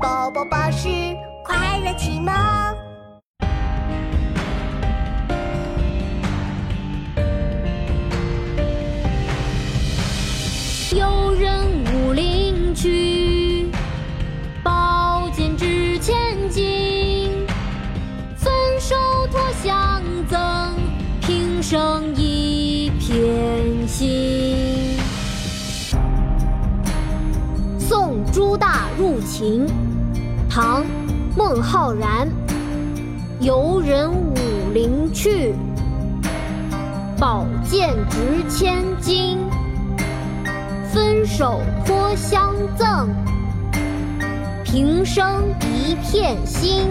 宝宝巴士快乐启蒙。有人武陵去，宝剑值千金。分手托相赠，平生一片心。大入秦，唐·孟浩然。游人武陵去，宝剑值千金。分手托相赠，平生一片心。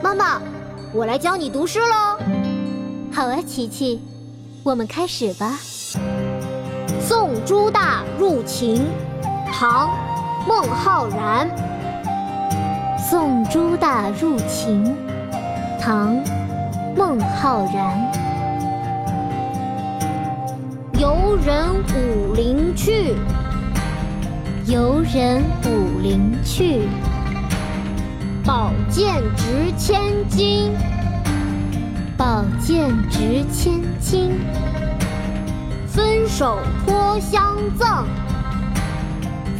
妈妈，我来教你读诗喽。好啊，琪琪，我们开始吧。《送朱大入秦》唐·孟浩然。送朱大入秦，唐·孟浩然。游人武陵去，游人武陵去。宝剑值千金，宝剑值千金。手托相赠，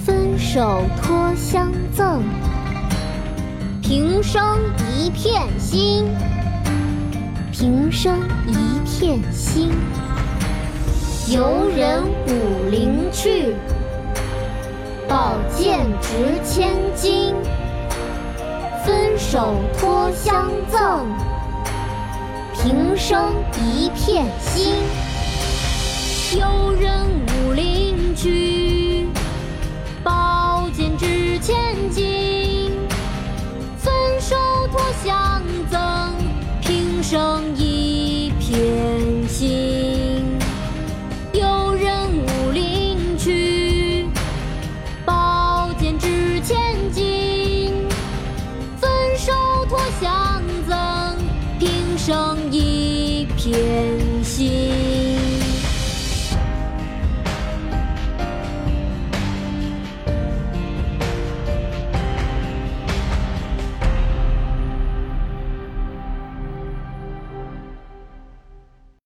分手托相赠。平生一片心，平生一片心。游人武陵去，宝剑值千金。分手托相赠，平生一片心。有人武陵去，宝剑值千金。分手托相赠，平生一片心。有人武陵去，宝剑值千金。分手托相赠，平生一片心。